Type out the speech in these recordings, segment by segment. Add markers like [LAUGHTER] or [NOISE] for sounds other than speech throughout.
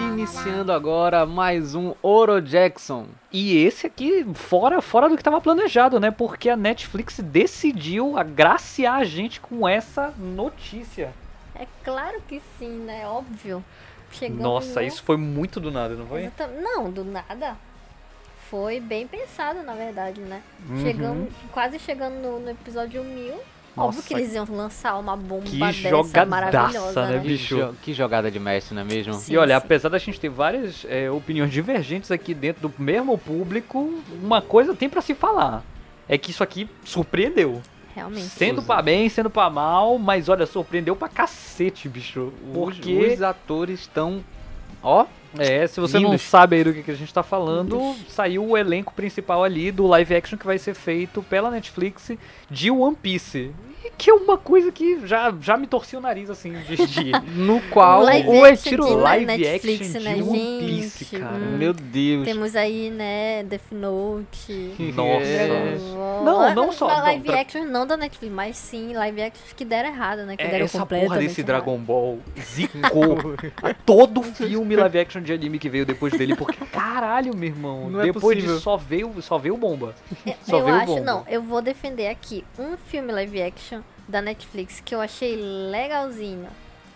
Iniciando agora mais um Oro Jackson. E esse aqui, fora, fora do que estava planejado, né? Porque a Netflix decidiu agraciar a gente com essa notícia. É claro que sim, né? Óbvio. Nossa, no- isso foi muito do nada, não foi? Não, do nada. Foi bem pensado, na verdade, né? Uhum. Chegamos, quase chegando no, no episódio 1000. Óbvio Nossa, que eles iam lançar uma bomba que dessa jogadaça, maravilhosa, né, né? Que, bicho? jo- que jogada de mestre, não é mesmo? Sim. E olha, apesar da gente ter várias é, opiniões divergentes aqui dentro do mesmo público, uma coisa tem pra se falar. É que isso aqui surpreendeu. Realmente. Sendo pra bem, sendo pra mal, mas olha, surpreendeu pra cacete, bicho. Os- Porque. os atores estão. Ó, É, se você não Lindos. sabe aí do que, que a gente tá falando, saiu o elenco principal ali do live action que vai ser feito pela Netflix de One Piece. E que é uma coisa que já, já me torcia o nariz, assim, de... de [LAUGHS] no qual. Live ou é action tiro de live Netflix, action né, de One Piece, gente? cara. Hum. Meu Deus. Temos aí, né, Death Note. Nossa. É. Não, não só- não, Live tra- action não da Netflix, mas sim live actions que deram errado, né? Que É, deram essa porra desse errado. Dragon Ball zicou todo [LAUGHS] filme live action de anime que veio depois dele, porque [LAUGHS] caralho, meu irmão, Não é depois possível. disso só veio, só veio bomba. [LAUGHS] Só eu veio acho, bomba. não, eu vou defender aqui um filme live action da Netflix que eu achei legalzinho.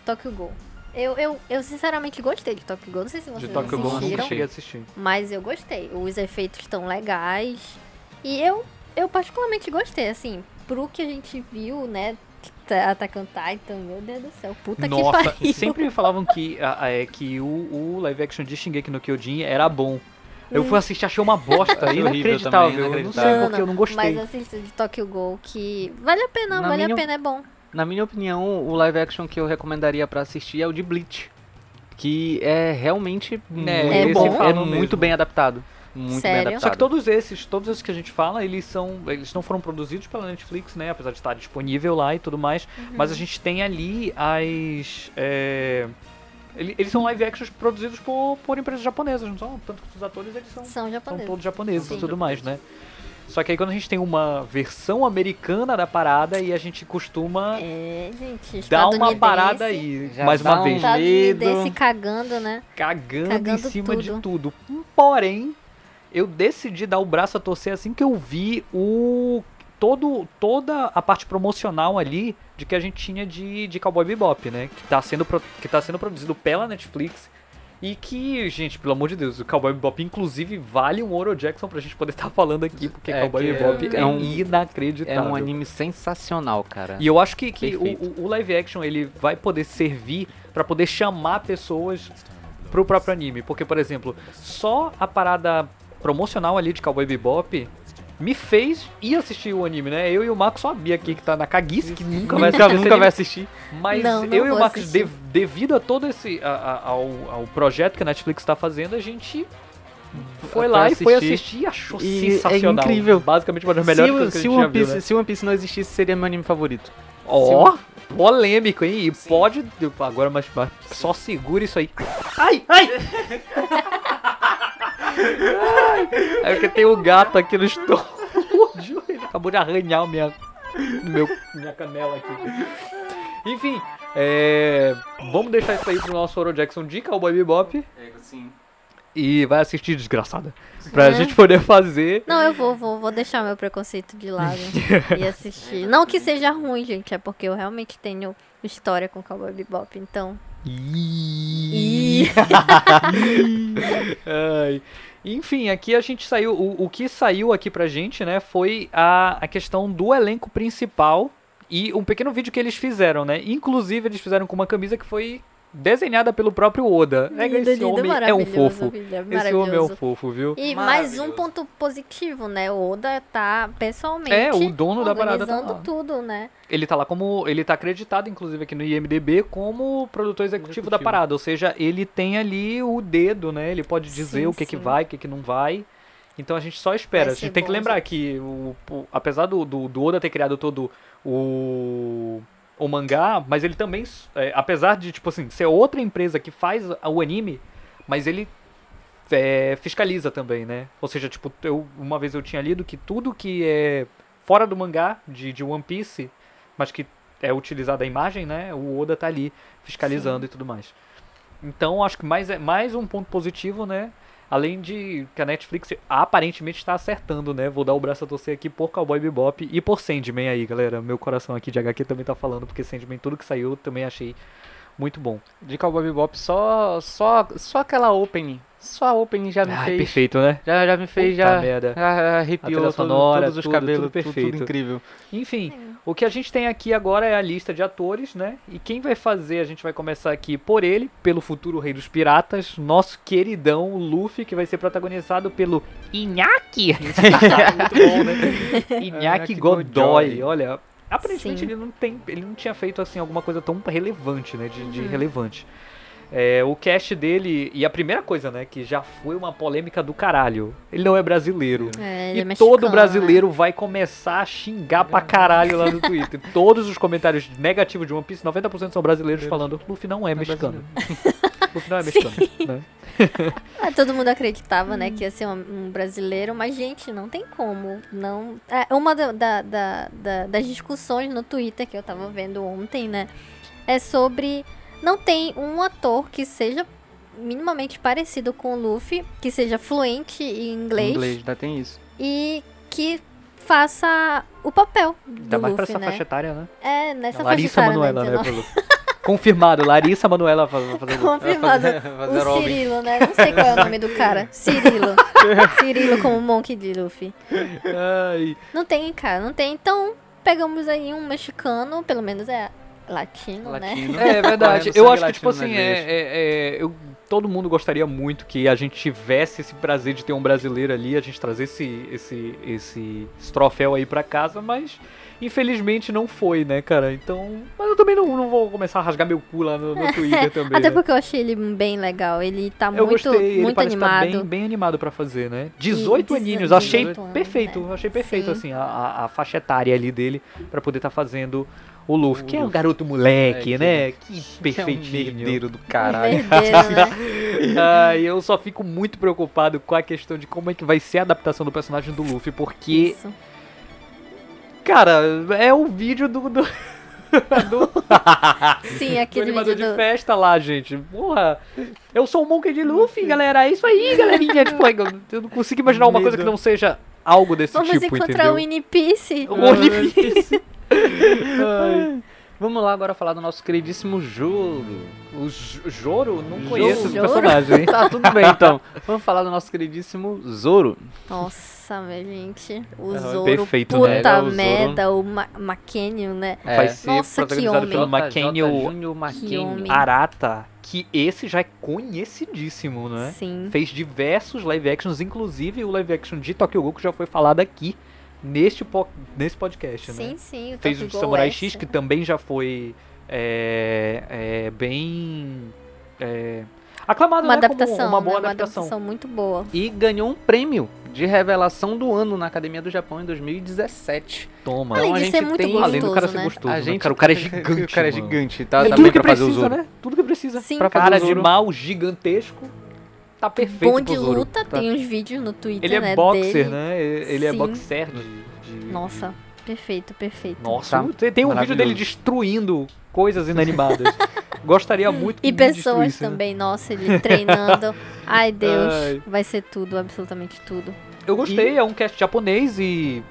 Tokyo Ghoul. Eu, eu, eu sinceramente gostei de Tokyo Ghoul. Não sei se vocês De Tokyo Ghoul eu nunca assistiram, cheguei a assistir. mas eu gostei. Os efeitos estão legais. E eu, eu particularmente gostei, assim, pro que a gente viu, né? Tá- Attack on Titan, meu Deus do céu, puta que Nossa, pariu. sempre falavam que, é, que o, o live action de Shingeki no Kyojin era bom. Eu fui assistir, achei uma bosta, [LAUGHS] inacreditável. também, Eu não sei inacreditável. porque eu não gostei. Mas assista de Tokyo Ghoul que vale a pena, Na vale minha- a pena, é bom. Na minha opinião, o live action que eu recomendaria pra assistir é o de Bleach. Que é realmente muito, É, bom, é muito bem adaptado. Muito Sério? bem Só adaptado. que todos esses, todos esses que a gente fala, eles são, eles não foram produzidos pela Netflix, né? Apesar de estar disponível lá e tudo mais. Mas a gente tem ali as, é, ele- eles são live actions produzidos por, por empresas japonesas, não são? Tanto que os atores eles são, São são japoneses. todos japoneses Sim. e tudo mais, né? Só que aí quando a gente tem uma versão americana da parada e a gente costuma É, gente, dar uma parada aí, Já mais uma um vez, Estadunidense medo. cagando, né? cagando, Cagando em cima de tudo. tudo. Porém, eu decidi dar o braço a torcer assim que eu vi o todo toda a parte promocional ali de que a gente tinha de, de Cowboy Bebop, né? Que tá sendo que tá sendo produzido pela Netflix e que, gente, pelo amor de Deus, o Cowboy Bebop inclusive vale um Oro Jackson pra gente poder estar falando aqui, porque É Cowboy Bebop é é, um- inacreditável. É um anime sensacional, cara. E eu acho que, que o, o- live action ele vai poder servir pra poder chamar pessoas pro próprio anime. Porque, por exemplo, só a parada promocional ali de Cowboy Bebop me fez ir assistir o anime, né? Eu e o Marco sabia aqui que tá na caguice, que nunca vai assistir. nunca, vai assistir. Mas Não, não eu e o assistir. de- devido a todo esse. a- a- ao, ao projeto que a Netflix tá fazendo, a gente. Foi lá e foi assistir. assistir e achou E é sensacional. incrível. Basicamente uma das Se, melhores o- coisas que a se, gente One já viu, Piece, né? se One Piece não existisse, seria meu anime favorito. Ó, polêmico, hein? E pode. Agora, mas, mas só segura isso aí. Ai, ai! [LAUGHS] ai é porque tem um gato aqui no estômago. Ele [LAUGHS] acabou de arranhar o minha, meu, minha canela aqui. Enfim, é, vamos deixar isso aí pro nosso Oro Jackson de Cowboy Bebop. Sim. E vai assistir, desgraçada. Pra É. gente poder fazer. Não, eu vou, vou, vou deixar meu preconceito de lado [LAUGHS] e assistir. Não que seja ruim, gente, é porque eu realmente tenho história com Cowboy Bebop, então. [LAUGHS] [LAUGHS] Ai. Enfim, aqui a gente saiu. O, o que saiu aqui pra gente, né, foi a, a questão do elenco principal e um pequeno vídeo que eles fizeram, né? Inclusive, eles fizeram com uma camisa que foi desenhada pelo próprio Oda. É, Lindo, esse lindo, homem é um fofo. filho, Esse homem é um fofo, viu? E mais um ponto positivo, né? O Oda tá pessoalmente É, o dono da parada tá organizando lá. tudo, né? Ele tá lá como. Ele tá acreditado, inclusive, aqui no IMDB, como produtor executivo, da Executivo. parada. Ou seja, ele tem ali o dedo, né? Ele pode dizer Sim, o que, que vai, o que, que não vai. Então a gente só espera. A gente tem que bom, lembrar gente. que, o, o- apesar do, do, do Oda ter criado todo o, o mangá, mas ele também, é, apesar de, tipo assim, ser outra empresa que faz o anime, mas ele é, fiscaliza também, né? Ou seja, tipo, eu, uma vez eu tinha lido que tudo que é fora do mangá de, de One Piece, mas que é utilizada a imagem, né? O Oda tá ali fiscalizando e tudo mais. Então, acho que mais, é mais um ponto positivo, né? Além de que a Netflix aparentemente está acertando, né? Vou dar o braço a torcer aqui por Cowboy Bebop e por Sandman aí, galera. Meu coração aqui de HQ também tá falando, porque Sandman, tudo que saiu, também achei muito bom. De Cowboy Bebop, só, só, só aquela opening. Só a opening já me Ai, fez. perfeito, né? Já, já me fez, Puta já, merda. já A arrepiou todo- sonora, todos os tudo, cabelos, tudo tudo, tudo perfeito. incrível. Enfim, o que a gente tem aqui agora é a lista de atores, né? E quem vai fazer, a gente vai começar aqui por ele, pelo futuro rei dos piratas, nosso queridão Luffy, que vai ser protagonizado pelo Inaki. [LAUGHS] Muito bom, né? Inaki Inaki Godoy. Godoy. Olha, aparentemente Sim. ele não tem, ele não tinha feito assim alguma coisa tão relevante, né? De, de Uhum. relevante. É, o cast dele, e a primeira coisa, né, que já foi uma polêmica do caralho, ele não é brasileiro. É, ele E é mexicano, todo né? brasileiro vai começar a xingar pra caralho lá no [LAUGHS] Twitter. Todos os comentários negativos de One Piece, 90% são brasileiros falando Luffy não é mexicano. [LAUGHS] Luffy não é mexicano. né? [LAUGHS] Ah, todo mundo acreditava, né, que ia ser um, um brasileiro, mas, gente, não tem como. Não. É, uma da- da- da- da- das discussões no Twitter que eu tava vendo ontem, né, é sobre. Não tem um ator que seja minimamente parecido com o Luffy, que seja fluente em inglês, Inglês, ainda tem isso. e que faça o papel do Ainda mais pra Luffy, essa né? faixa etária, né? É, nessa Larissa faixa etária, né? né? [LAUGHS] 19. pro Luffy. Confirmado, Larissa Manoela fazendo. Confirmado. Fazer- fazer o Robin. Cirilo, né? Não sei qual é o nome do cara. Cirilo. [LAUGHS] Cirilo como Monk de Luffy. Ai, Não tem, cara, não tem. Então, pegamos aí um mexicano, pelo menos é latino, né? Latino. [LAUGHS] É verdade. Correndo Eu acho que, tipo assim, é, veias. é- é- eu, todo mundo gostaria muito que a gente tivesse esse prazer de ter um brasileiro ali, a gente trazer esse, esse, esse, esse troféu aí pra casa, mas infelizmente não foi, né, cara? Então. Mas eu também não, não vou começar a rasgar meu cu lá no, no [LAUGHS] Twitter também. Até né? porque eu achei ele bem legal. Ele tá Eu muito, gostei, ele muito parece animado. bem, bem animado pra fazer, né? 18 E aninhos, 18 achei anos, perfeito, né? achei perfeito, Sim. assim, a, a, a faixa etária ali dele pra poder estar fazendo o Luffy, O que é um garoto moleque, É, que- né? Que Que é um perfeitinho. merdeiro do caralho. merdeiro, né? [LAUGHS] Ah, e eu só fico muito preocupado com a questão de como é que vai ser a adaptação do personagem do Luffy, porque, Isso. Cara, é o vídeo do, do, [LAUGHS] do, [LAUGHS] Sim, do aquele animador vídeo de do... festa lá, gente. Porra, eu sou o Monkey de Luffy, galera, é isso aí, galerinha. tipo, eu- não consigo imaginar uma coisa que não seja algo desse Vamos tipo, encontrar entendeu? o Winnie Piece. O One Piece. [LAUGHS] Ai. Vamos lá agora falar do nosso queridíssimo Juro. O J- Joro? Não Joro. conheço esse Joro? personagem, hein? [LAUGHS] Tá, tudo bem então. Vamos falar do nosso queridíssimo Zoro. Nossa, minha gente. O É, Zoro, perfeito, puta né? É, o merda, o Ma Maquenio, né? É. Vai ser Nossa, que homem. pelo Makenio homem. Arata, que esse já é conhecidíssimo, né? Sim. Fez diversos live actions, inclusive o live action de Tokyo que já foi falado aqui neste, po- nesse podcast, né? Sim, sim. o Fez o de Samurai é X, que também já foi é, é, bem é, aclamado, Uma né? adaptação, como uma boa né? Uma adaptação. adaptação muito boa. E ganhou um prêmio de revelação do ano na Academia do Japão em 2017. Toma. Além Então a de gente ser muito tem- gostoso, Além do cara ser né? gostoso, a né? gente, cara, o cara é gigante. [LAUGHS] O cara é gigante, tá? É Tá tudo que precisa, né? Tudo que precisa. Sim. Pra fazer Cara de mal gigantesco. Tá perfeito Bom de luta, Tá- tem uns vídeos no Twitter, Ele é né, boxer, dele. né? Ele é Sim. boxer de... Nossa, perfeito, perfeito. Nossa, Tá tem, um vídeo dele destruindo coisas inanimadas. [LAUGHS] Gostaria muito que E pessoas né? também, nossa, ele treinando. Ai, Deus, Ai. vai ser tudo, absolutamente tudo. Eu gostei, é um cast japonês e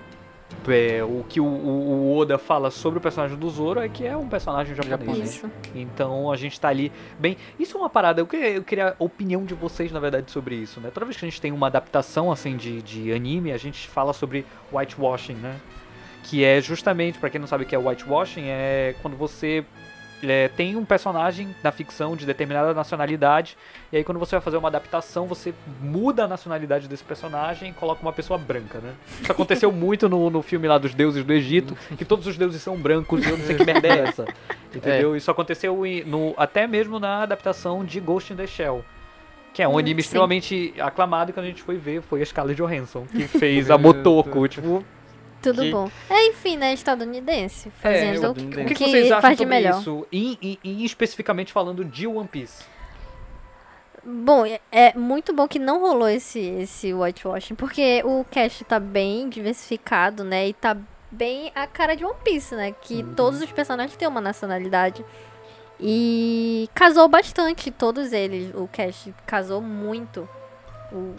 é, o que o, o- Oda fala sobre o personagem do Zoro é que é um personagem japonês. Isso. Então a gente tá ali bem. Isso é uma parada, eu queria, eu queria a opinião de vocês, na verdade, sobre isso, né? Toda vez que a gente tem uma adaptação assim de, de anime, a gente fala sobre whitewashing, né? Que é justamente, pra quem não sabe o que é whitewashing, é quando você é, tem um personagem na ficção de determinada nacionalidade, e aí quando você vai fazer uma adaptação, você muda a nacionalidade desse personagem e coloca uma pessoa branca, né? Isso aconteceu [LAUGHS] muito no, no filme lá dos deuses do Egito, que todos os deuses são brancos e eu não sei que merda é essa. [LAUGHS] Entendeu? Isso aconteceu no, até mesmo na adaptação de Ghost in the Shell. Que é um Hum, anime sim. extremamente aclamado que a gente foi ver foi a Scarlett Johansson, que [LAUGHS] fez a Motoko. tipo, Tudo Que- bom. É, enfim, né, estadunidense, fazendo É, o o que, que, o que que vocês acham faz de sobre melhor. isso? E, e- e especificamente falando de One Piece. bom, é- é muito bom que não rolou esse, esse whitewashing, porque o cast tá bem diversificado, né? E tá bem a cara de One Piece, né? Que todos os personagens têm uma nacionalidade. E casou bastante, todos eles. O cast casou muito. O,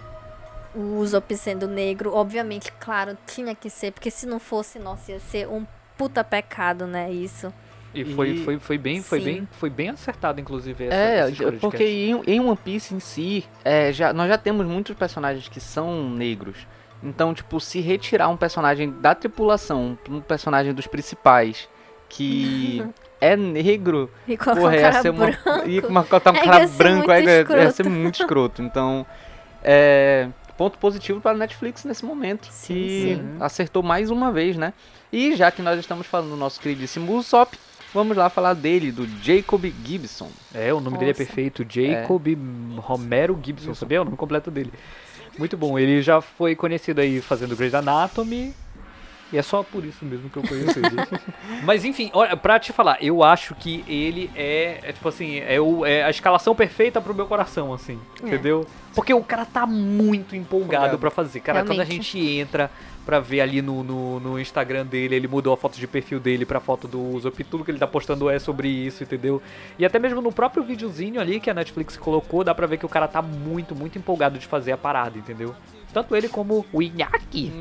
o Usopp sendo negro, obviamente, claro, tinha que ser, porque se não fosse, nossa, ia ser um puta pecado, né? Isso. E foi, E- foi, foi, bem, foi, Sim. bem, foi bem acertado, inclusive, essa, É, essa porque em, em One Piece em si, é, já, nós já temos muitos personagens que são negros. Então, tipo, se retirar um personagem da tripulação, um personagem dos principais, que [LAUGHS] é negro, E porra, um ia cara ser uma, branco. ia um [LAUGHS] É, cara ia ser branco, aí ia, ia escroto. ser muito escroto. Então, é, ponto positivo para a Netflix nesse momento, Sim, que sim. acertou mais uma vez, né? E já que nós estamos falando do nosso queridíssimo Usopp, vamos lá falar dele, do Jacob Gibson. É, o nome dele é Nossa. perfeito, Jacob Romero Gibson, sabia? É o nome completo dele. Muito bom, ele já foi conhecido aí fazendo Grey's Anatomy, e é só por isso mesmo que eu conheço ele. [LAUGHS] Mas enfim, olha, pra te falar, eu acho que ele é, é tipo assim, é, o, é a escalação perfeita pro meu coração, assim, É. entendeu? Porque o cara tá muito empolgado pra fazer. Cara, quando a Realmente. gente entra pra ver ali no, no, no Instagram dele, ele mudou a foto de perfil dele pra foto do Usopp, tudo que ele tá postando é sobre isso, entendeu? E até mesmo no próprio videozinho ali que a Netflix colocou, dá pra ver que o cara tá muito, muito empolgado de fazer a parada, entendeu? Tanto ele como o Inaki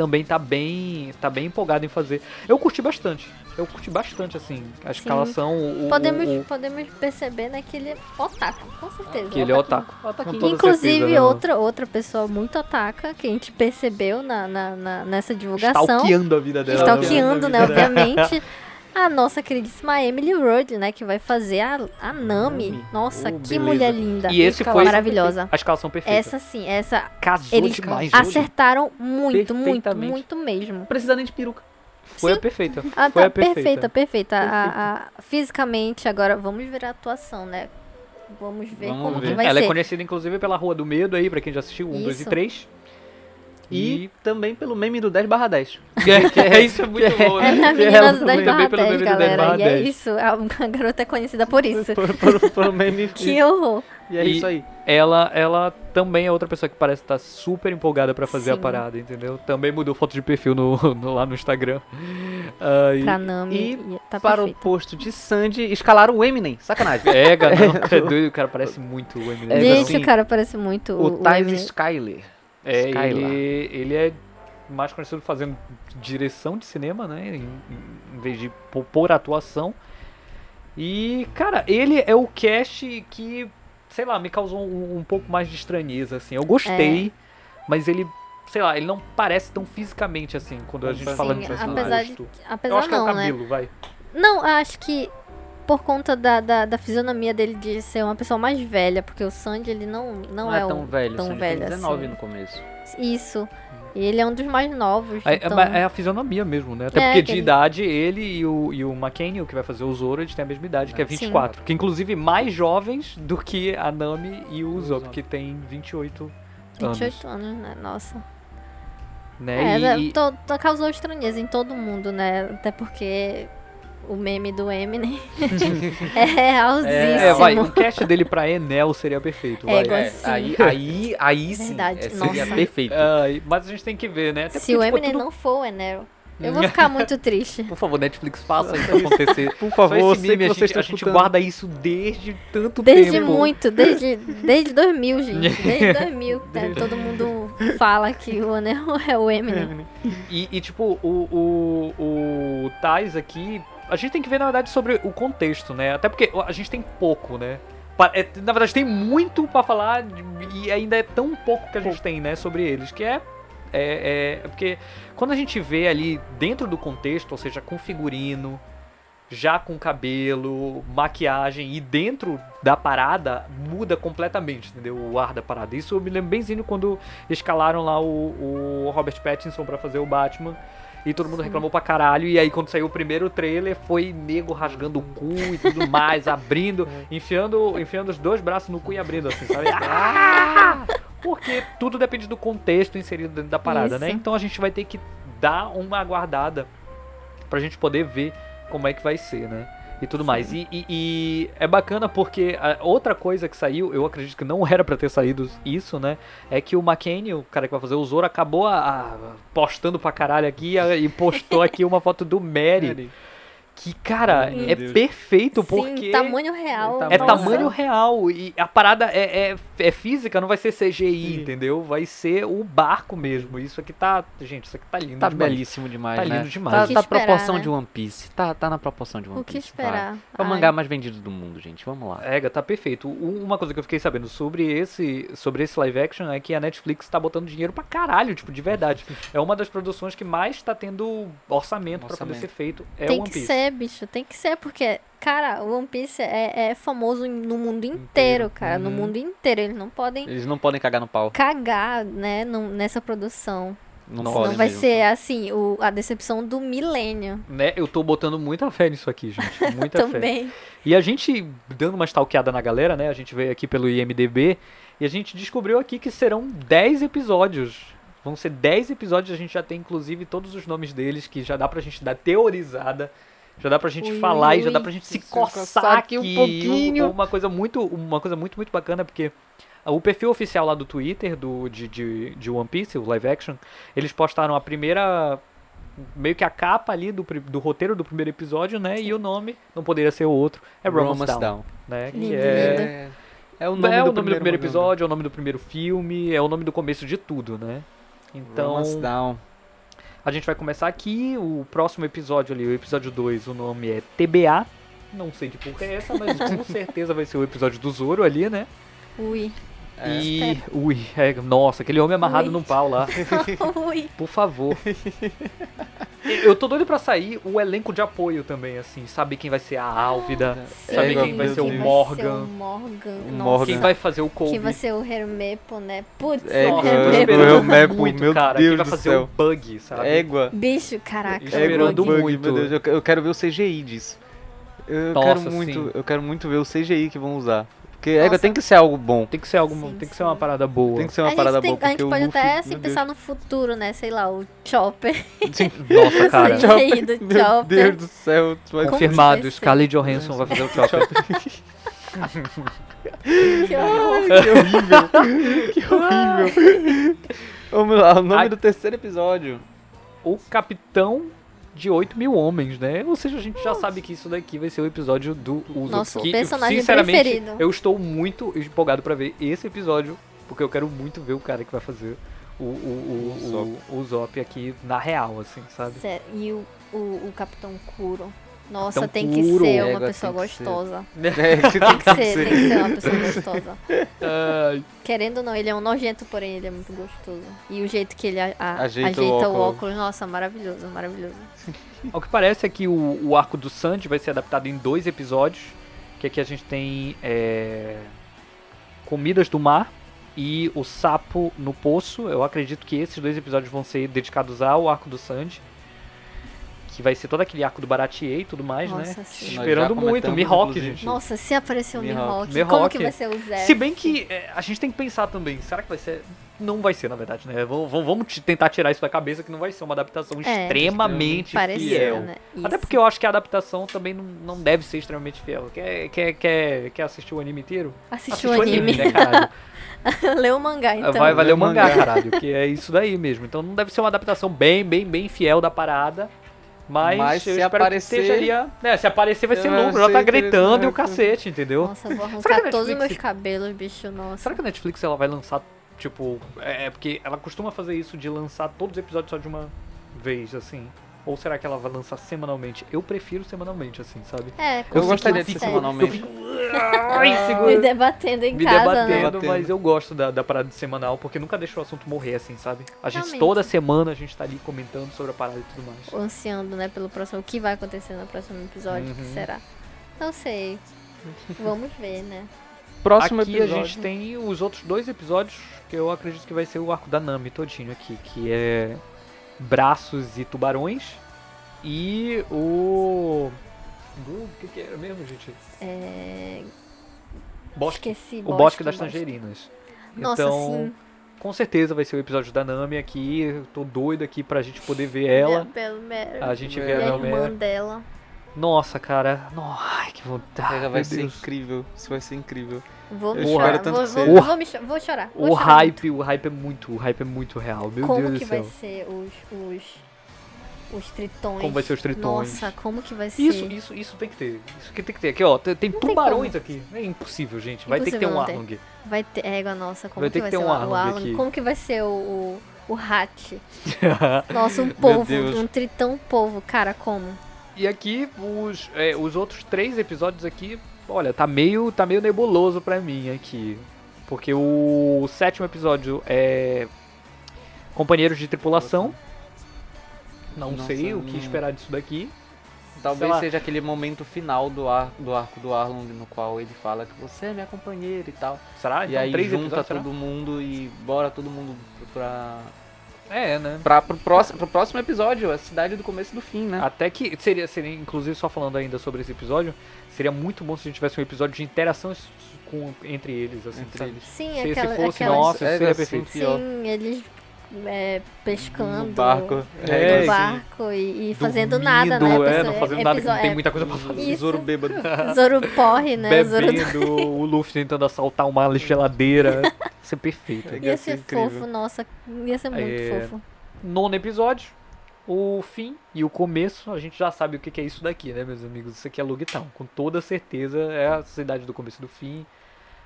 também tá bem, tá bem empolgado em fazer. Eu curti bastante. Eu curti bastante, assim, a escalação. o- o- Podemos, o- podemos perceber, né, que ele é otaku, com certeza. que ele é otaku. Toda Inclusive, certeza, né? outra, outra pessoa muito otaka, que a gente percebeu na, na, na- nessa divulgação. Stalkeando a vida dela. Stalkeando, né, dela. obviamente. [LAUGHS] A nossa queridíssima Emily Rudd, né, que vai fazer a, a Nami. Nami. Nossa, Oh, que beleza. mulher linda. E esse foi maravilhosa. a escalação perfeita. Essa sim, essa Casou eles demais. acertaram muito, muito, Perfeitamente. muito mesmo. Não precisa nem de peruca. Foi a perfeita. Ah, Foi tá, a perfeita. perfeita, perfeita. A- a- fisicamente, agora vamos ver a atuação, né? Vamos ver Vamos como ver. que vai Ela ser. é conhecida, inclusive, pela Rua do Medo aí, pra quem já assistiu, 1, 2 e. 3. E também pelo meme do 10 barra 10. [LAUGHS] é, isso é muito bom, É né? a que menina do também 10 barra também pelo 10, meme do 10 galera. barra E é 10. isso, a [LAUGHS] a garota é conhecida por isso. Por- por- por meme. [LAUGHS] Que horror. E é E- isso aí. Ela, ela também é outra pessoa que parece estar super empolgada pra fazer a Sim. parada, entendeu? Também mudou foto de perfil no, no- lá no Instagram. Ah, e- Pra Nami. e tá Para o perfeito. posto de Sandy, escalaram o Eminem. Sacanagem. É, cara, não, é doido, o cara parece muito o Eminem. É, Gente, assim, o cara parece muito o o, Tyler. Skyler. É, Skylar. ele, ele é mais conhecido fazendo direção de cinema, né? Em, em- vez de por, por atuação. E, cara, ele é o cast que, sei lá, me causou um, um pouco mais de estranheza, assim. Eu gostei, mas ele, sei lá, ele não parece tão fisicamente assim quando a gente Sim, fala de apesar personagem. de- Eu Apesar acho que é o não, né? cabelo, vai. Não, acho que por conta da, da, da fisionomia dele de ser uma pessoa mais velha, porque o Sandy, ele não, não, Não, é, o- tão velho. tão Sandy velho tem 19 assim. no começo. Isso. E ele é um dos mais novos. É, então... é- é a fisionomia mesmo, né? Até É, porque que de ele- idade, ele e o, e o McKinney, o que vai fazer o Zoro, eles têm a mesma idade, que é Sim. 24. Que inclusive mais jovens do que a Nami e o Usopp, Usopp. que tem 28 anos. 28 anos, né? Nossa. Né? É, E- to- to- causou estranheza em todo mundo, né? Até porque o meme do Eminem [LAUGHS] é realzíssimo. é, vai, um cast dele pra Enel seria perfeito. É vai. igual- É, Sim. aí, aí, aí sim. Verdade, é, seria nossa. perfeito. Mas a gente tem que ver, né? Até Se o porque, tipo, Eminem tudo- não for o Enero, eu vou ficar muito triste. Por favor, Netflix, faça isso [LAUGHS] acontecer. Por Só favor, esse sei meme, a gente, a gente guarda isso desde tanto Desde tempo. muito, desde, desde 2000, gente. [LAUGHS] Desde 2000. né? Todo mundo fala que o Enero é o Eminem. E, e, tipo, o, o, o Tais aqui, a gente tem que ver, na verdade, sobre o contexto, né? Até porque a gente tem pouco, né? É, na verdade, tem muito pra falar e ainda é tão pouco que a gente tem, né, sobre eles, que é, é, é- Porque quando a gente vê ali dentro do contexto, ou seja, com figurino, já com cabelo, maquiagem e dentro da parada, muda completamente, entendeu? O ar da parada. Isso eu me lembro benzinho quando escalaram lá o, o Robert Pattinson pra fazer o Batman. E todo mundo reclamou pra caralho. E aí, quando saiu o primeiro trailer, foi nego rasgando o cu e tudo mais, [LAUGHS] abrindo, enfiando, enfiando os dois braços no cu e abrindo, assim, sabe? [LAUGHS] Ah! Porque tudo depende do contexto inserido dentro da parada, né? Isso. Então a gente vai ter que dar uma aguardada pra gente poder ver como é que vai ser, né? E tudo mais. E, e- e é bacana porque outra coisa que saiu, eu acredito que não [LAUGHS] era pra ter saído isso, né? É que o McCain, o cara que vai fazer o Zoro, acabou a- a- postando pra caralho aqui a- e postou aqui uma foto do Mary. Que, cara, Meu é Deus. perfeito Sim, porque. tamanho real. É nossa. tamanho real e a parada é, é, é física, não vai ser CGI, Sim. entendeu? Vai ser o barco mesmo. Isso aqui tá. Gente, isso aqui tá lindo. Tá demais. belíssimo demais, Tá né? lindo demais. Tá, O que tá esperar, proporção né? de One Piece. Tá, tá na proporção de One O que Piece. esperar? Vai. É o mangá mais vendido do mundo, gente. Vamos lá. É, tá perfeito. Uma coisa que eu fiquei sabendo sobre esse, sobre esse live action é que a Netflix tá botando dinheiro pra caralho, tipo, de verdade. [LAUGHS] É uma das produções que mais tá tendo orçamento, pra poder Orçamento. ser feito. É tem One que Piece. Ser, bicho. Tem que ser, porque, cara, o One Piece é, é famoso no mundo inteiro, Inteiro. cara. No Uhum. mundo inteiro. Eles não podem Eles não podem cagar no pau. cagar, né, num- nessa produção. Não Não, vai mesmo. ser, assim, o, a decepção do milênio. Né? Eu tô botando muita fé nisso aqui, gente. [LAUGHS] Muita fé. Também. E a gente, dando uma stalkeada na galera, né? A gente veio aqui pelo IMDB e a gente descobriu aqui que serão 10 episódios. Vão ser 10 episódios, a gente já tem inclusive todos os nomes deles, que já dá pra gente dar teorizada. Já dá pra gente Ui, falar e já ui, dá pra gente se se coçar coçar aqui aqui um pouquinho. Uma coisa muito, uma coisa muito, muito bacana, porque o perfil oficial lá do Twitter do, de, de, de One Piece, o live action, eles postaram a primeira. Meio que a capa ali do, do roteiro do primeiro episódio, né? E o nome, não poderia ser o outro, é Romance, Romance Down, Down. né? Que é, lindo. É, é o é nome, o do, nome do primeiro episódio, é o nome do primeiro filme, é o nome do começo de tudo, né? Então, Romance Down. A gente vai começar aqui, o próximo episódio ali, o episódio 2, o nome é TBA. Não sei de porra é essa, mas com [LAUGHS] certeza vai ser o episódio do Zoro ali, né? Ui. É. E. Ui, é, nossa, aquele homem amarrado Ui. num pau lá. [LAUGHS] Ui. Por favor. Eu tô doido pra sair o elenco de apoio também, assim. Saber quem vai ser a Álvida, Sim, saber É, quem vai ser o. Morgan, o Morgan. O quem vai fazer o Colby. Quem vai ser o Hermepo, né? Putz, É, o eu tô tô Hermepo. Hermepo, muito, meu cara. Deus quem vai fazer o Bug, sabe? Égua. Bicho, caraca. Esperando Égua, muito. Meu Deus, eu, eu quero ver o CGI disso. Eu Nossa, quero muito, sim. eu quero muito ver o CGI que vão usar. Porque Nossa. Égua tem que ser algo bom. Tem que ser algo, Sim, tem que ser uma parada boa. Tem que ser A uma gente, parada tem- boa. a gente pode até Luffy, assim, meu pensar no futuro, né? Sei lá, o Chopper. [LAUGHS] Sim. [LAUGHS] Nossa, cara. CGI do Meu Chopper. Deus do céu. tu vai- Confirmado? Scarlett Johansson vai fazer o Chopper. [LAUGHS] Que horror. que horrível. que horrível. Vamos lá, o nome Ai. do terceiro episódio. o Capitão de 8 mil homens, né? Ou seja, a gente já sabe que isso daqui vai ser o episódio do Usopp. Nosso que, personagem sinceramente, preferido. Eu estou muito empolgado pra ver esse episódio, porque eu quero muito ver o cara que vai fazer o, o, o, o, o Usopp aqui na real, assim, sabe? Sério, E o, o, o Capitão Kuro. Nossa, Capitão tem que ser uma pessoa gostosa. [LAUGHS] É, Tem que ser, tem que ser uma pessoa gostosa. [LAUGHS] Ai, Querendo ou não, ele é um nojento, porém ele é muito gostoso. E o jeito que ele a- a- Ajeita ajeita, o o, óculos. óculos. nossa, maravilhoso, maravilhoso. [LAUGHS] Ao que parece é que o, o arco do Sanji vai ser adaptado em dois episódios. Que aqui a gente tem é, Comidas do Mar e o Sapo no Poço. Eu acredito que esses dois episódios vão ser dedicados ao arco do Sanji. Que vai ser todo aquele arco do Baratier e tudo mais, Nossa, né? sim. Esperando muito. Mihawk, inclusive. gente. Nossa, se aparecer o Mihawk. Mihawk, Mihawk. como que vai ser o Zé? Se bem que é, a gente tem que pensar também, será que vai ser. Não vai ser, na verdade, né? Vamos, vamos- vamos te- tentar tirar isso da cabeça que não vai ser uma adaptação É. extremamente Pareceu, fiel. né? Até porque eu acho que a adaptação também não, não deve ser extremamente fiel. Quer, quer, quer, quer assistir o anime inteiro? Assistiu o anime. né, caralho? [LAUGHS] Leu o mangá, então. vai vai ler o Lê o mangá, mangá. caralho. Que é isso daí mesmo. Então não deve ser uma adaptação bem, bem, bem fiel da parada. Mas, Mas eu se espero aparecer- que esteja ali. a- É, se aparecer vai ser lucro. Já tá gritando e o cacete, entendeu? Nossa, eu vou arrancar todos os meus cabelos, bicho, nossa. Será que a Netflix ela vai lançar, tipo. É é porque ela costuma fazer isso de lançar todos os episódios só de uma vez, assim. Ou será que ela vai lançar semanalmente? Eu prefiro semanalmente, assim, sabe? É, Eu gostaria de ser semanalmente. [LAUGHS] Ai, Me segura. debatendo em Me casa, debatendo, né? Debatendo. mas eu gosto da, da parada de semanal, porque nunca deixa o assunto morrer, assim, sabe? A gente, Realmente. toda semana, a gente tá ali comentando sobre a parada e tudo mais. Ansiando, né, pelo próximo. O que vai acontecer no próximo episódio? O que Uhum. será? Não sei. Vamos ver, né? Próximo aqui episódio. a gente tem os outros dois episódios que eu acredito que vai ser o arco da Nami todinho aqui, que é Braços e Tubarões e o o que, que era mesmo, gente? É... Bosque, Esqueci. o Bosque das Bosque. Tangerinas. Nossa, então, sim. com certeza vai ser o episódio da Nami aqui. Eu tô doido aqui pra gente poder ver ela. A gente É, vê a a Nami. irmã dela. Nossa, cara. No- Ai, que vontade. Vai ser Deus. incrível. Isso vai ser incrível. Vou me chorar. tanto Vou, que vou, seja. vou me cho- vou chorar. Vou O chorar muito. hype, o hype é muito, o hype é muito real. Meu como Deus que do vai céu. ser os, os, os tritões? Como vai ser os tritões? Nossa, como que vai ser? Isso, isso, isso tem que ter. Isso que tem que ter. Aqui, ó, tem, tem Não tem tubarões aqui. É impossível, gente. Vai ter que ter Impossível um. Arlong. Vai ter, égua, nossa, como Vai que ter vai que ter ser um o, Arlong o Arlong? aqui. Como que vai ser o, o, o Hat? [LAUGHS] Nossa, um povo, um tritão povo, cara, como? E aqui, os, é, os outros três episódios aqui, olha, tá meio, tá meio nebuloso pra mim aqui. Porque o sétimo episódio é Companheiros de Tripulação. Não sei o que esperar disso daqui. Talvez seja aquele momento final do, ar, do arco do Arlong no qual ele fala que você é minha companheira e tal. Será? e Então, aí três junta episódios, será? todo mundo e bora todo mundo pra, É, né? pra, pro, próximo, pro próximo episódio, a cidade do começo e do fim, né? Até que seria, seria, inclusive só falando ainda sobre esse episódio, seria muito bom se a gente tivesse um episódio de interação com, entre eles, assim, Entre sabe? eles. Sim, Se esse aquela, fosse, aquelas- nossa, É, seria assim, perfeito. Sim, eles é, pescando No barco. É, no barco e, e fazendo nada, né? É, não fazendo nada, não tem muita coisa pra fazer. Isso. Zoro bêbado. [LAUGHS] Zoro porre, né? Zoro Bebendo, o Luffy tentando assaltar uma geladeira. Isso é perfeito. Ia Ia ser ser fofo, nossa, ia ser muito É. fofo. Nono episódio, o fim e o começo, a gente já sabe o que é isso daqui, né, meus amigos? Isso aqui é Lugtown. Com toda certeza é a cidade do começo e do fim.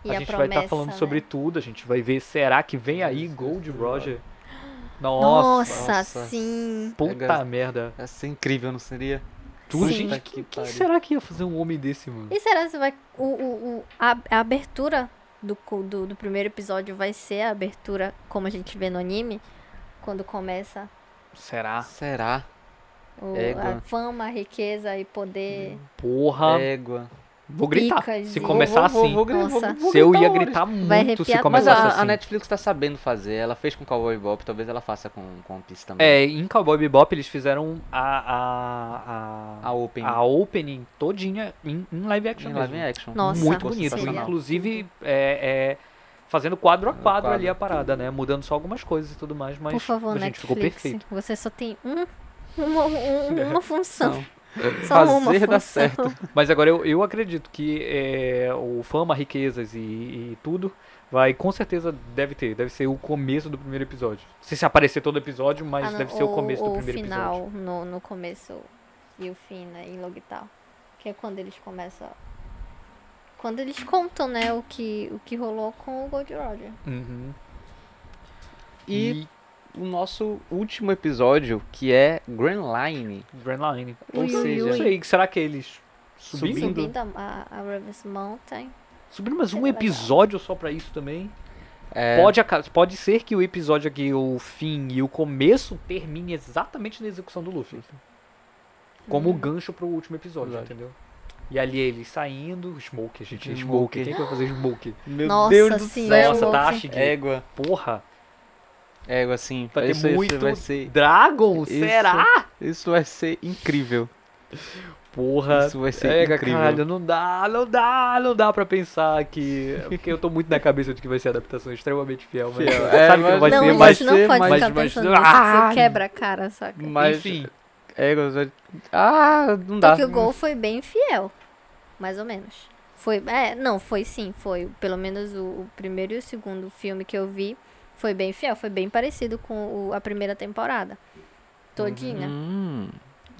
E a a, gente vai promessa, estar falando né? sobre tudo, a gente vai ver, será que vem aí Gold Roger? Nossa, Nossa, sim. puta Pega- merda. Ia ser incrível, não seria? Tudo, Sim. gente, quem, quem será que ia fazer um homem desse, mano? E será que vai. O, o, o- a, a abertura do, do, do primeiro episódio vai ser a abertura como a gente vê no anime? Quando começa Será? Será? o- Égua. a fama, a riqueza e poder. Porra, Égua. Vou gritar. picas Se começar Vou- assim, vou- vou- vou se eu ia gritar muito se Mas começasse a, assim. a Netflix tá sabendo fazer. Ela fez com Cowboy Bebop, talvez ela faça com, com One Piece também. É, em Cowboy Bebop eles fizeram a, a, A Open. a opening todinha em, em live action em mesmo. live action. Nossa, Muito bonito. sensacional. Inclusive, é, é, fazendo quadro a quadro, quadro. ali a parada, né? Mudando só algumas coisas e tudo mais, mas Por favor, gente, ficou Netflix. perfeito. Você só tem um, [LAUGHS] uma, um- uma função. [LAUGHS] Só Fazer dar certo. [LAUGHS] Mas agora eu, eu acredito que é, o Fama, Riquezas e, e tudo vai, com certeza, deve ter. Deve ser o começo do primeiro episódio. Não sei se aparecer todo episódio, mas Ah, não, deve ser o começo do primeiro o final episódio. no, no começo e o fim, né, em Logital. Que é quando eles começam. Quando eles contam, né, o que, o que rolou com o Gold Roger. Uhum. E o nosso último episódio, que é Grand Line. Grand Line. Ou Ui, ui, seja, Não ui. sei, será que eles subindo? Subindo. Subindo a, a, a Rivers Mountain. Subindo mais um Seria legal. episódio só pra isso também? É, Pode, pode ser que o episódio aqui, o fim e o começo, termine exatamente na execução do Luffy. Como Hum. gancho pro último episódio, Verdade. entendeu? E ali ele saindo, Smoke, gente, Smoke. Smoke. Quem que vai fazer Smoke? Meu Nossa, Deus do sim, céu. Nossa. Tashig. Égua. Porra. Égua, assim. Vai ter isso, isso muito vai ser, Dragon, Isso. será? isso vai ser incrível. Porra. Isso vai ser Pega, incrível. cara, não dá, não dá, não dá pra pensar que... [LAUGHS] Porque eu tô muito na cabeça de que vai ser adaptação extremamente fiel, mas Fiel. [LAUGHS] sabe É, que não mas- vai não, ser, a mas... gente não ser, pode mas- ficar mas- pensando nisso. Ah! Você quebra a cara, saca? Mas, Enfim, Égua, vai- ah, não dá. Tokyo Ghoul foi bem fiel. Mais ou menos. Foi, é, não, foi sim, foi. Pelo menos o, o primeiro e o segundo filme que eu vi foi bem fiel, foi bem parecido com o- a primeira temporada. Todinha. Hum,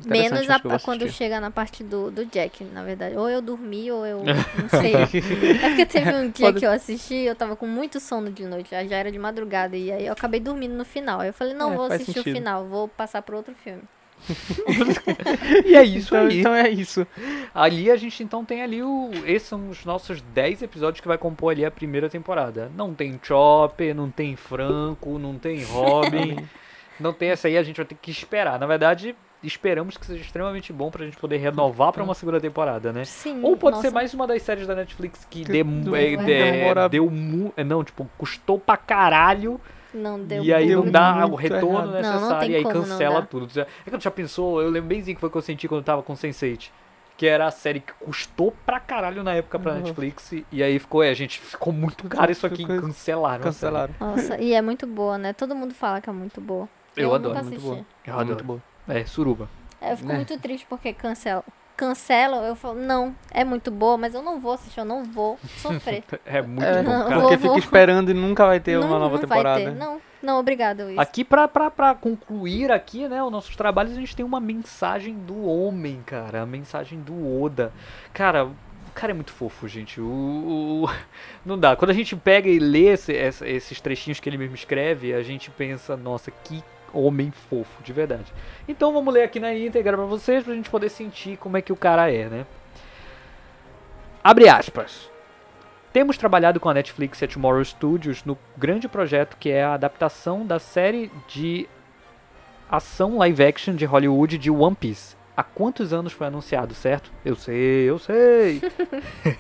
Menos a- quando chega na parte do, do Jack, na verdade. Ou eu dormi, ou eu [LAUGHS] não sei. É porque teve um dia Pode- que eu assisti, eu tava com muito sono de noite, já, já era de madrugada, e aí eu acabei dormindo no final. Aí eu falei, não, É, vou assistir o sentido. final, vou passar pro outro filme. [LAUGHS] e é isso então, aí. então é isso. Ali a gente então tem ali o. Esses são os nossos 10 episódios que vai compor ali a primeira temporada. Não tem Chopper, não tem Franco, não tem Robin. não tem essa aí, a gente vai ter que esperar. Na verdade, esperamos que seja extremamente bom pra gente poder renovar pra uma segunda temporada, né? Sim. Ou pode ser nossa, mais uma das séries da Netflix que, Que não é, é, deu mu, é, não, tipo, custou pra caralho Não deu e aí Deu não dá muito o retorno errado. Não, não necessário tem e aí como não cancela tudo. É que tu já pensou, eu lembro bemzinho que foi o que eu senti quando eu tava com Sense8. Que era a série que custou pra caralho na época pra Uhum. Netflix. E, aí ficou, é, gente, ficou muito caro isso aqui. Ficou- Cancelaram. Cancelaram. Nossa, e é muito boa, né? Todo mundo fala que é muito boa. Eu adoro, nunca muito assisti. boa. Eu Muito adoro. boa. É, suruba. É, Eu fico É. muito triste porque cancela, cancelam, eu falo, não, é muito boa, mas eu não vou assistir, eu não vou sofrer. [LAUGHS] É muito É, bom, Não, cara. vou- porque fica esperando e nunca vai ter não, uma nova não temporada. vai ter. Não, não, obrigado, Luiz. Aqui, pra, pra, pra concluir aqui, né, os nossos trabalhos, a gente tem uma mensagem do homem, cara. A mensagem do Oda. Cara, o cara é muito fofo, gente. O, o- [LAUGHS] não dá. Quando a gente pega e lê esse- esses trechinhos que ele mesmo escreve, a gente pensa, nossa, que homem fofo, de verdade. Então vamos ler aqui na íntegra pra vocês, pra gente poder sentir como é que o cara é, né? Abre aspas. Temos trabalhado com a Netflix e a Tomorrow Studios no grande projeto que é a adaptação da série de ação live action de Hollywood de One Piece. Há quantos anos foi anunciado, certo? Eu sei, eu sei. [LAUGHS]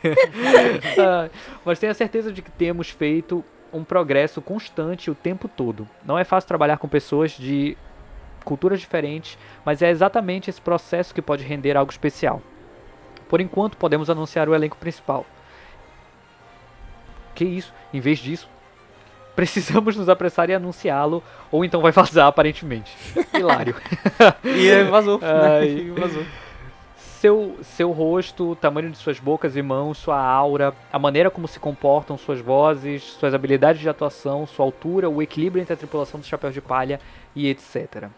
[LAUGHS] Ah, mas tenho a certeza de que temos feito um progresso constante o tempo todo. Não é fácil trabalhar com pessoas de culturas diferentes, mas é exatamente esse processo que pode render algo especial. Por enquanto, podemos anunciar o elenco principal. Que isso? Em vez disso, [LAUGHS] precisamos nos apressar e anunciá-lo, ou então vai vazar aparentemente. [LAUGHS] Hilário. E vazou. [LAUGHS] né? Ai. Vazou. Seu, seu rosto, o tamanho de suas bocas e mãos, sua aura, a maneira como se comportam, suas vozes, suas habilidades de atuação, sua altura, o equilíbrio entre a tripulação dos chapéus de palha e etc.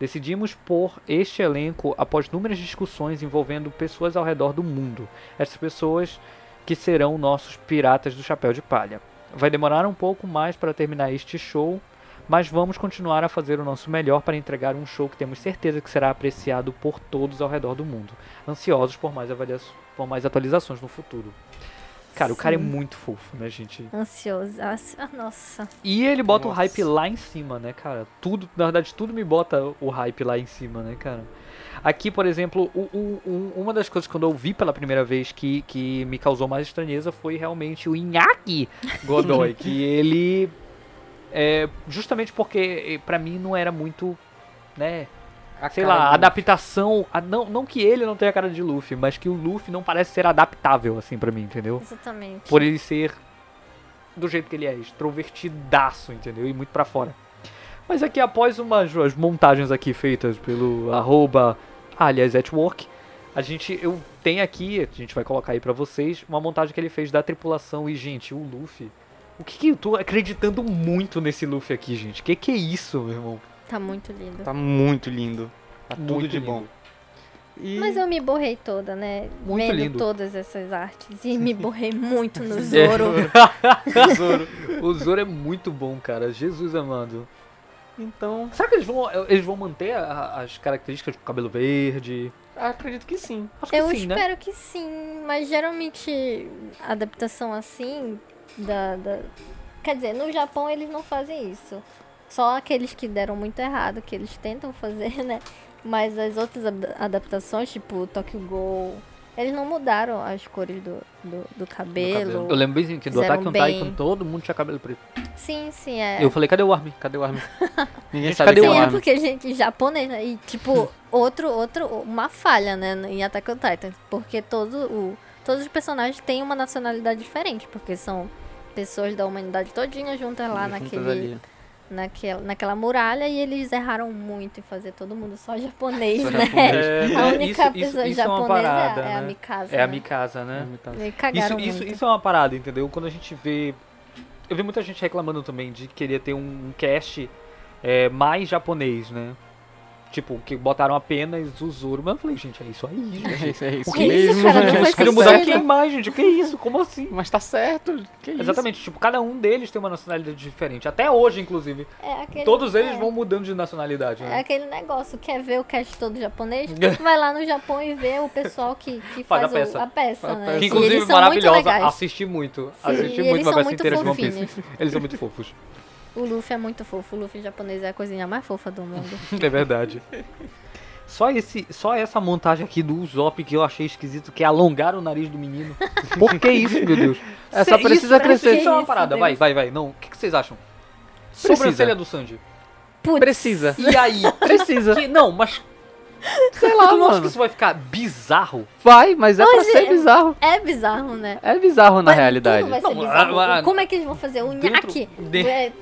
Decidimos pôr este elenco após inúmeras discussões envolvendo pessoas ao redor do mundo. Essas pessoas que serão nossos piratas do chapéu de palha. Vai demorar um pouco mais para terminar este show, mas vamos continuar a fazer o nosso melhor para entregar um show que temos certeza que será apreciado por todos ao redor do mundo. Ansiosos por mais, por mais atualizações no futuro. Cara, o cara é Sim. muito fofo, né, gente? Ansioso. Nossa. E ele bota o Nossa. hype lá em cima, né, cara? Tudo, na verdade, tudo me bota o hype lá em cima, né, cara? Aqui, por exemplo, o- o- o- uma das coisas que quando eu vi pela primeira vez que, que me causou mais estranheza foi realmente o Inaki Godoy, [LAUGHS] que ele é justamente porque eh, pra mim não era muito, né, A sei lá, adaptação, a- não, não que ele não tenha a cara de Luffy, mas que o Luffy não parece ser adaptável assim pra mim, entendeu? Exatamente. por ele ser do jeito que ele é, extrovertidaço, entendeu? E muito pra fora. Mas aqui após umas as montagens aqui feitas pelo arroba aliás at work, a gente eu tenho aqui, a gente vai colocar aí pra vocês, uma montagem que ele fez da tripulação e gente, o Luffy. O que que eu tô acreditando muito nesse Luffy aqui, gente? Que que é isso, meu irmão? Tá muito lindo. Tá muito lindo. Tá tudo Muito de lindo. bom. E... Mas eu me borrei toda, né? Muito Vendo lindo. todas essas artes. E me borrei muito no É. [LAUGHS] Zoro. [LAUGHS] o Zoro, o Zoro é muito bom, cara. Jesus amado. Então, Será que eles vão, eles vão manter a- as características do cabelo verde? acredito que sim. Acho que Eu sim, né? espero que sim, mas geralmente adaptação assim da, da- Quer dizer, no Japão eles não fazem isso. Só aqueles que deram muito errado, que eles tentam fazer, né? Mas as outras ad- adaptações, tipo Tokyo Ghoul, eles não mudaram as cores do, do, do cabelo. Eu lembro bem que do Attack on bem. Titan todo mundo tinha cabelo preto. Sim, sim, é. Eu falei, cadê o Armin? Cadê o Armin? [LAUGHS] Ninguém Gente, sabe cadê o é Sim, o é Armin. porque, gente, japonês, né? E, tipo, outro, outro, uma falha, né, em Attack on Titan. Porque todo o, todos os personagens têm uma nacionalidade diferente, porque são pessoas da humanidade todinha juntas lá Juntas naquele, ali. naquela, naquela muralha e eles erraram muito em fazer todo mundo só japonês, Só né? japonês. A única pessoa japonesa é, é a né? Mikasa. É a né? Mikasa, né? E Isso, cagaram isso, muito. isso é uma parada, entendeu? Quando a gente vê. Eu vi muita gente reclamando também de querer ter um, um cast é, mais japonês, né? Tipo, que botaram apenas o Zoro. Mas eu falei, gente, é isso aí, [LAUGHS] É gente. isso, é isso Que isso, mesmo. cara, faz Eles queriam mudar quem mais, gente? O que é isso? Como assim? Mas tá certo. Que isso? Exatamente, tipo, cada um deles tem uma nacionalidade diferente. Até hoje, inclusive. É aquele- Todos eles é. vão mudando de nacionalidade, É né? aquele negócio, quer ver o cast todo japonês? [LAUGHS] Vai lá no Japão e vê o pessoal que, que Faz faz, a peça. o- a peça, A né? peça. Que inclusive muito maravilhosa. Assisti muito. Sim, Assisti muito eles uma são peça muito inteira de One Piece. fofinhos. Eles são muito fofos. O Luffy é muito fofo. O Luffy japonês é a coisinha mais fofa do mundo. [LAUGHS] É verdade. Só, esse, só essa montagem aqui do Usopp que eu achei esquisito, que é alongar o nariz do menino. [LAUGHS] Por que isso, meu Deus? É, só Cê- precisa crescer. Isso é uma Isso, parada, Deus. vai, vai, vai. Não, o que, que vocês acham? Precisa. Sobrancelha do Sanji. Putz, Precisa. E aí? Precisa. Que- não, mas Sei lá, [LAUGHS] tu não acha que mano. isso vai ficar bizarro? Vai, mas é pra Hoje- ser bizarro. É bizarro, né? É bizarro na Mas realidade. Vai ser Não, bizarro. ah, ah, Como é que eles vão fazer? O nhaque de- é,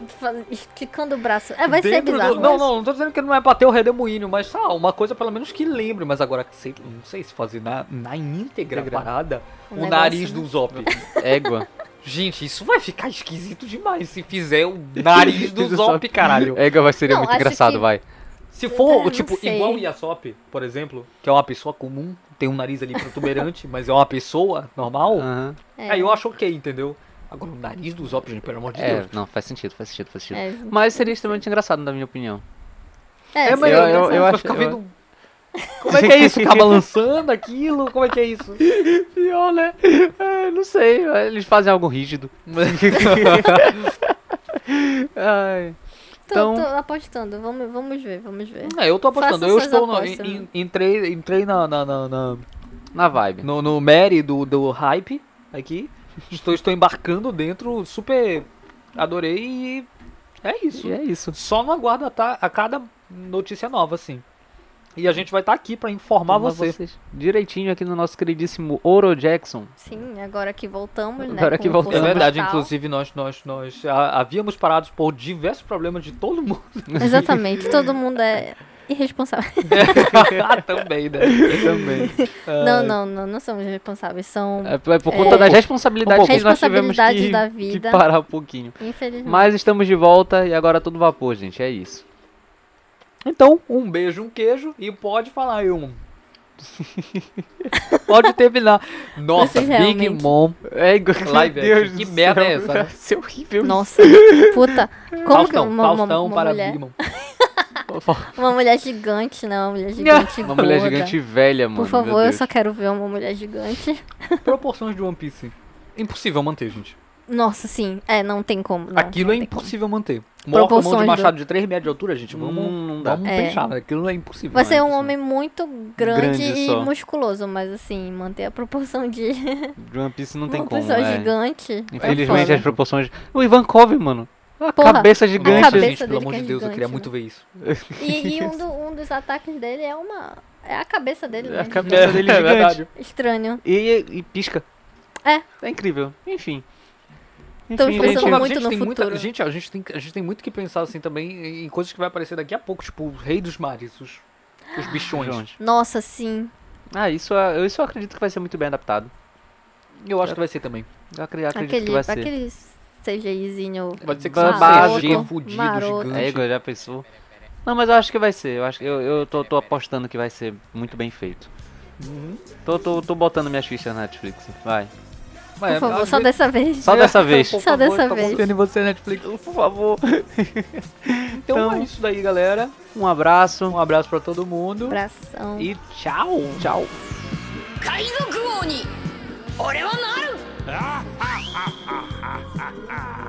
esticando o braço. É, vai ser Dentro do- bizarro. Não, não, não tô dizendo que não é bater o redemoinho, mas ah, uma coisa pelo menos que lembre. Mas agora, sei, não sei se fazer na, na íntegra a Íntegra. parada, Um o negócio, nariz né? do Zop. [LAUGHS] Égua. Gente, isso vai ficar esquisito demais se fizer o nariz [LAUGHS] do Zop, caralho. Égua vai Não, muito engraçado, que- vai. Se for, Eu tipo, sei. igual o Yasop, por exemplo, que é uma pessoa comum, tem um nariz ali protuberante, [LAUGHS] mas é uma pessoa normal, Aham. É, aí eu acho ok, entendeu? Agora, o nariz do Zop, gente, pelo amor de É, Deus. não, faz sentido, faz sentido, faz sentido. é, Mas seria extremamente engraçado, na minha opinião. é, É, mas eu- eu- eu vai acho- ficar eu- vendo... [LAUGHS] Como é que é isso? Ficar balançando aquilo? Como é que é isso? [LAUGHS] Pior, né? É, não sei, eles fazem algo rígido. Ai. Tô, Então- tô apostando. Vamos, vamos ver, vamos ver. É, eu tô apostando. Faça Eu estou no, em- entrei, entrei na, na, na- na- Na vibe. no, no Mary do, do hype aqui. [LAUGHS] Estou, estou embarcando dentro, super adorei e é isso. E é isso. Só não aguarda tá, a cada notícia nova, assim. E a gente vai estar aqui pra informar Informar você. vocês direitinho aqui no nosso queridíssimo Oro Jackson. Sim, agora que voltamos, né? Agora que voltamos. É verdade, Total. inclusive nós, nós, nós a- havíamos parado por diversos problemas de todo mundo. [LAUGHS] Exatamente, todo mundo é irresponsável. [LAUGHS] Também, né? Também. [LAUGHS] Não, não, não, não somos responsáveis, são, É, é por conta É. das responsabilidades que nós tivemos que, da que vida. parar um pouquinho. infelizmente. Mas estamos de volta e agora todo vapor, gente. É isso. Então, um beijo, um queijo e pode falar aí um. [LAUGHS] pode terminar. Nossa, Vocês Big realmente- Mom. É igual. Live Meu Deus. Que merda céu. é essa, né? Ser horrível. Nossa, puta. Como Faustão, que uma, uma, Faustão uma para mulher, Big Mom. [LAUGHS] uma mulher gigante, não, uma mulher [LAUGHS] gigante Uma mulher gigante velha, mano. Por favor, eu só quero ver uma mulher gigante. Proporções de One Piece. Impossível manter, gente. Nossa, sim. É, não tem como. Não, Aquilo não é tem como. impossível manter. Morto com mão de Proporções machado de 3 metros de altura, gente. Vamos, Hum, não dá. vamos É. pensar. né? Aquilo é impossível. Vai ser é um impossível. homem muito grande, Grande e só. musculoso, mas assim, manter a proporção de [LAUGHS] De One Piece não [LAUGHS] tem uma como. pessoa é. gigante. é Infelizmente as proporções. O Ivankov, mano. A Porra, cabeça a gigante. cabeça gente, pelo amor de é Deus, eu queria gigante, muito né? ver isso. E, e [LAUGHS] um, do- um dos ataques dele é uma. É a cabeça dele, É a né? cabeça dele É gigante. verdade. Estranho. E, e pisca. É. É incrível. Enfim. Enfim, pensando gente, muito a gente no tem muita- futuro. gente, a gente, tem, a gente tem muito que pensar assim também em coisas que vai aparecer daqui a pouco, tipo, o Rei dos Mares, os, os bichões. Nossa, sim. Ah, isso, é- eu- isso eu acredito que vai ser muito bem adaptado. Eu acho que vai ser também. Eu acre- acredito que Aquele, vai ser. aquele CGIzinho. Vai ser que um. CG fudido, Maroto. gigante. É, Igor, já pensou? Não, mas eu acho que vai ser. Eu, acho, que- eu, eu tô, tô apostando que vai ser muito bem feito. Uhum. Tô, tô, tô botando minhas fichas na Netflix. Vai. Mas, Por favor, às só vezes- dessa vez. Só dessa vez. Por Só favor, dessa tô vez. confiando em você, Netflix. Por favor. Então, [LAUGHS] Então- é isso daí, galera. Um abraço. Um abraço pra todo mundo. Abração. E tchau. Tchau. 海賊王に俺はなる [LAUGHS]